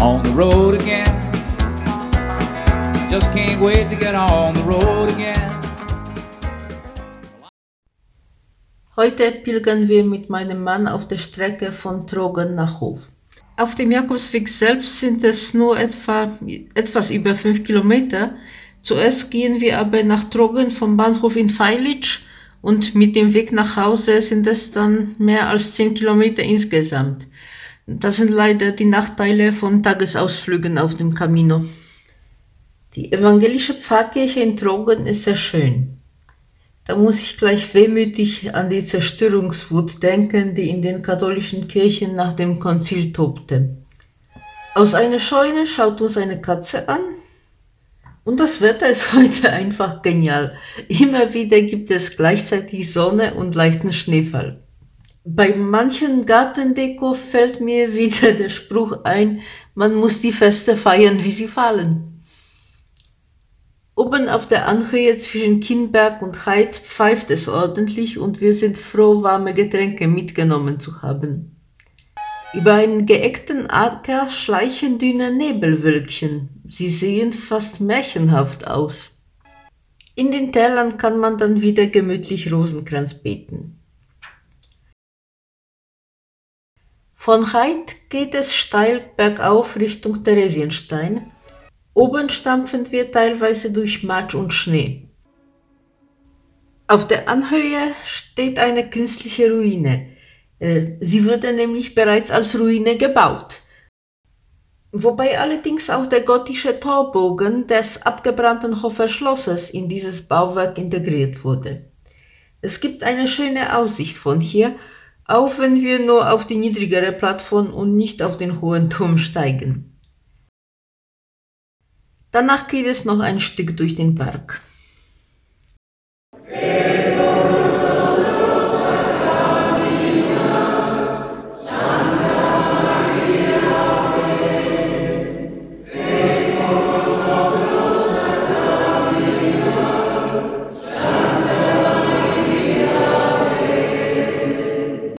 on the road again. Just can't wait to get on the road again. Heute pilgern wir mit meinem Mann auf der Strecke von Trogen nach Hof. Auf dem Jakobsweg selbst sind es nur etwa etwas über fünf Kilometer. Zuerst gehen wir aber nach Trogen vom Bahnhof in Feilitsch und mit dem Weg nach Hause sind es dann mehr als zehn Kilometer insgesamt. Das sind leider die Nachteile von Tagesausflügen auf dem Camino. Die evangelische Pfarrkirche in Trogen ist sehr schön. Da muss ich gleich wehmütig an die Zerstörungswut denken, die in den katholischen Kirchen nach dem Konzil tobte. Aus einer Scheune schaut uns eine Katze an, und das Wetter ist heute einfach genial. Immer wieder gibt es gleichzeitig Sonne und leichten Schneefall. Bei manchen Gartendeko fällt mir wieder der Spruch ein, man muss die Feste feiern, wie sie fallen. Oben auf der Anhöhe zwischen Kienberg und Heid pfeift es ordentlich und wir sind froh, warme Getränke mitgenommen zu haben. Über einen geeckten Acker schleichen dünne Nebelwölkchen. Sie sehen fast märchenhaft aus. In den Tälern kann man dann wieder gemütlich Rosenkranz beten. Von Heid geht es steil bergauf Richtung Theresienstein. Oben stampfen wir teilweise durch Matsch und Schnee. Auf der Anhöhe steht eine künstliche Ruine. Äh, sie wurde nämlich bereits als Ruine gebaut. Wobei allerdings auch der gotische Torbogen des abgebrannten Hofer Schlosses in dieses Bauwerk integriert wurde. Es gibt eine schöne Aussicht von hier, auch wenn wir nur auf die niedrigere Plattform und nicht auf den hohen Turm steigen. Danach geht es noch ein Stück durch den Park.